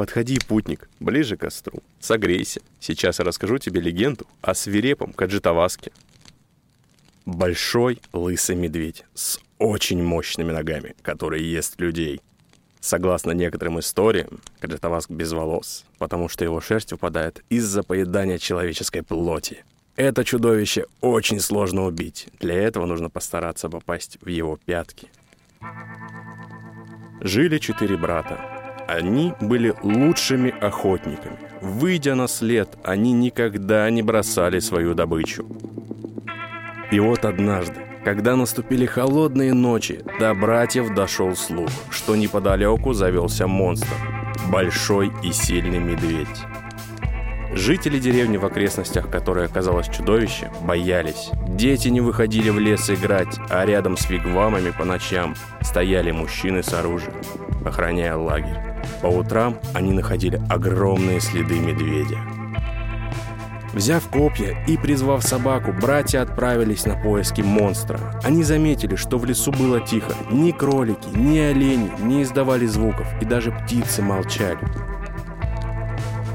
Подходи, путник, ближе к костру. Согрейся. Сейчас я расскажу тебе легенду о свирепом Каджитаваске. Большой лысый медведь с очень мощными ногами, который ест людей. Согласно некоторым историям, Каджитаваск без волос, потому что его шерсть выпадает из-за поедания человеческой плоти. Это чудовище очень сложно убить. Для этого нужно постараться попасть в его пятки. Жили четыре брата. Они были лучшими охотниками. Выйдя на след, они никогда не бросали свою добычу. И вот однажды, когда наступили холодные ночи, до братьев дошел слух, что неподалеку завелся монстр. Большой и сильный медведь. Жители деревни в окрестностях, которой оказалось чудовище, боялись. Дети не выходили в лес играть, а рядом с вигвамами по ночам стояли мужчины с оружием, охраняя лагерь. По утрам они находили огромные следы медведя. Взяв копья и призвав собаку, братья отправились на поиски монстра. Они заметили, что в лесу было тихо. Ни кролики, ни олени не издавали звуков, и даже птицы молчали.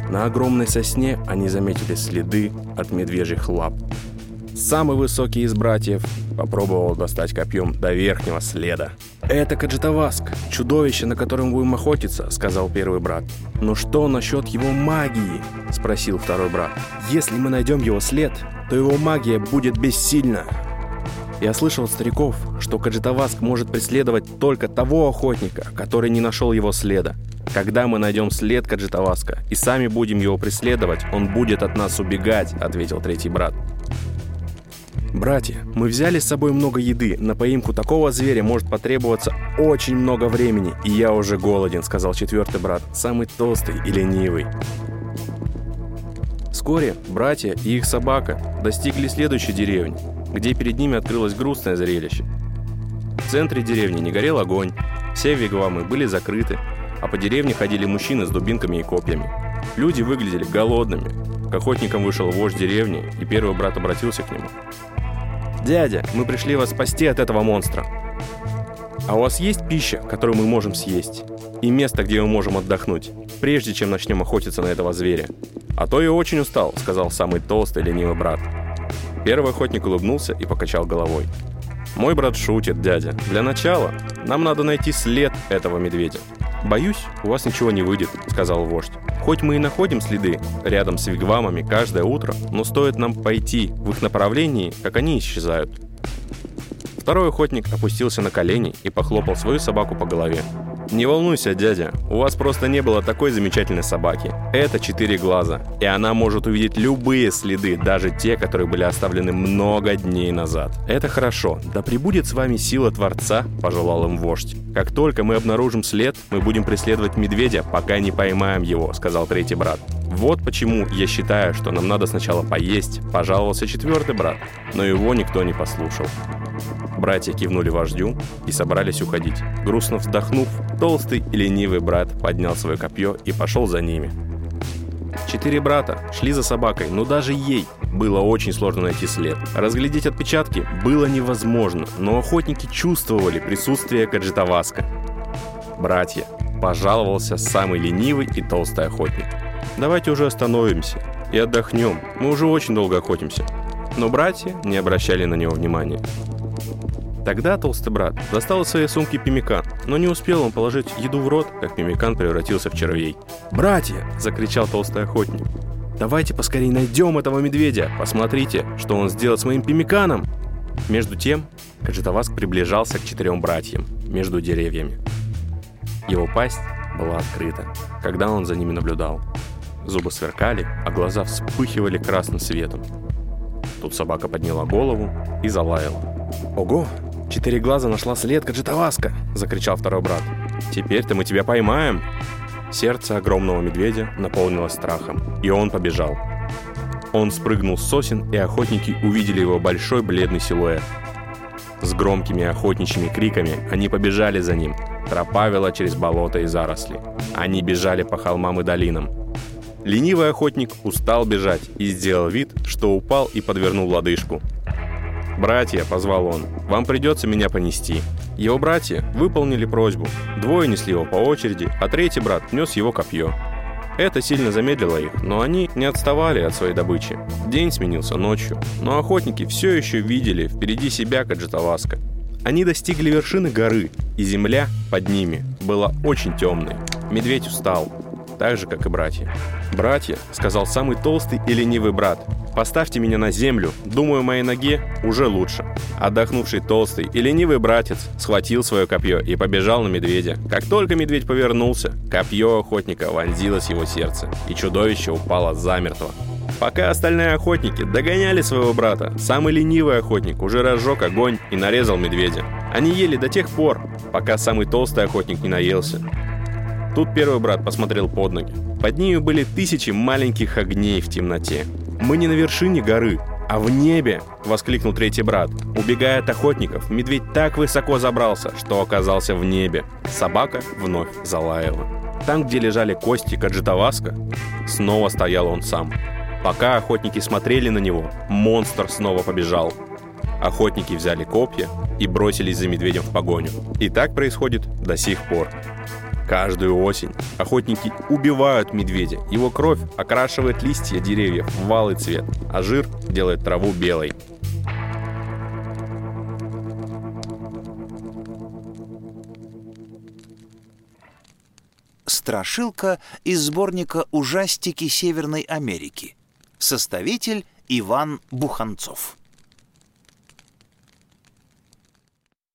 На огромной сосне они заметили следы от медвежьих лап. Самый высокий из братьев попробовал достать копьем до верхнего следа. «Это Каджитаваск, чудовище, на котором будем охотиться», — сказал первый брат. «Но что насчет его магии?» — спросил второй брат. «Если мы найдем его след, то его магия будет бессильна». Я слышал от стариков, что Каджитаваск может преследовать только того охотника, который не нашел его следа. Когда мы найдем след Каджитаваска и сами будем его преследовать, он будет от нас убегать», — ответил третий брат. «Братья, мы взяли с собой много еды. На поимку такого зверя может потребоваться очень много времени, и я уже голоден», — сказал четвертый брат, самый толстый и ленивый. Вскоре братья и их собака достигли следующей деревни, где перед ними открылось грустное зрелище. В центре деревни не горел огонь, все вигвамы были закрыты, а по деревне ходили мужчины с дубинками и копьями. Люди выглядели голодными. К охотникам вышел вождь деревни, и первый брат обратился к нему. «Дядя, мы пришли вас спасти от этого монстра. А у вас есть пища, которую мы можем съесть? И место, где мы можем отдохнуть, прежде чем начнем охотиться на этого зверя? А то я очень устал», — сказал самый толстый ленивый брат. Первый охотник улыбнулся и покачал головой. «Мой брат шутит, дядя. Для начала нам надо найти след этого медведя. «Боюсь, у вас ничего не выйдет», — сказал вождь. «Хоть мы и находим следы рядом с вигвамами каждое утро, но стоит нам пойти в их направлении, как они исчезают». Второй охотник опустился на колени и похлопал свою собаку по голове. Не волнуйся, дядя, у вас просто не было такой замечательной собаки. Это четыре глаза, и она может увидеть любые следы, даже те, которые были оставлены много дней назад. Это хорошо. Да прибудет с вами сила Творца, пожелал им вождь. Как только мы обнаружим след, мы будем преследовать медведя, пока не поймаем его, сказал третий брат. Вот почему я считаю, что нам надо сначала поесть, пожаловался четвертый брат, но его никто не послушал. Братья кивнули вождю и собрались уходить. Грустно вздохнув, толстый и ленивый брат поднял свое копье и пошел за ними. Четыре брата шли за собакой, но даже ей было очень сложно найти след. Разглядеть отпечатки было невозможно, но охотники чувствовали присутствие Каджитаваска. «Братья», — пожаловался самый ленивый и толстый охотник. «Давайте уже остановимся и отдохнем, мы уже очень долго охотимся». Но братья не обращали на него внимания. Тогда толстый брат достал из своей сумки пимикан, но не успел он положить еду в рот, как пимикан превратился в червей. «Братья!» – закричал толстый охотник. «Давайте поскорее найдем этого медведя! Посмотрите, что он сделал с моим пимиканом!» Между тем, Каджитаваск приближался к четырем братьям между деревьями. Его пасть была открыта, когда он за ними наблюдал. Зубы сверкали, а глаза вспыхивали красным светом. Тут собака подняла голову и залаяла. «Ого, Четыре глаза нашла след Каджитаваска!» — закричал второй брат. «Теперь-то мы тебя поймаем!» Сердце огромного медведя наполнилось страхом, и он побежал. Он спрыгнул с сосен, и охотники увидели его большой бледный силуэт. С громкими охотничьими криками они побежали за ним. Тропа вела через болото и заросли. Они бежали по холмам и долинам. Ленивый охотник устал бежать и сделал вид, что упал и подвернул лодыжку. «Братья», — позвал он, — «вам придется меня понести». Его братья выполнили просьбу. Двое несли его по очереди, а третий брат нес его копье. Это сильно замедлило их, но они не отставали от своей добычи. День сменился ночью, но охотники все еще видели впереди себя Каджитаваска. Они достигли вершины горы, и земля под ними была очень темной. Медведь устал, так же, как и братья. «Братья», — сказал самый толстый и ленивый брат, — «поставьте меня на землю, думаю, моей ноге уже лучше». Отдохнувший толстый и ленивый братец схватил свое копье и побежал на медведя. Как только медведь повернулся, копье охотника вонзилось его сердце, и чудовище упало замертво. Пока остальные охотники догоняли своего брата, самый ленивый охотник уже разжег огонь и нарезал медведя. Они ели до тех пор, пока самый толстый охотник не наелся. Тут первый брат посмотрел под ноги. Под ними были тысячи маленьких огней в темноте. «Мы не на вершине горы, а в небе!» — воскликнул третий брат. Убегая от охотников, медведь так высоко забрался, что оказался в небе. Собака вновь залаяла. Там, где лежали кости Каджитаваска, снова стоял он сам. Пока охотники смотрели на него, монстр снова побежал. Охотники взяли копья и бросились за медведем в погоню. И так происходит до сих пор. Каждую осень охотники убивают медведя. Его кровь окрашивает листья деревьев в валый цвет, а жир делает траву белой. Страшилка из сборника «Ужастики Северной Америки». Составитель Иван Буханцов.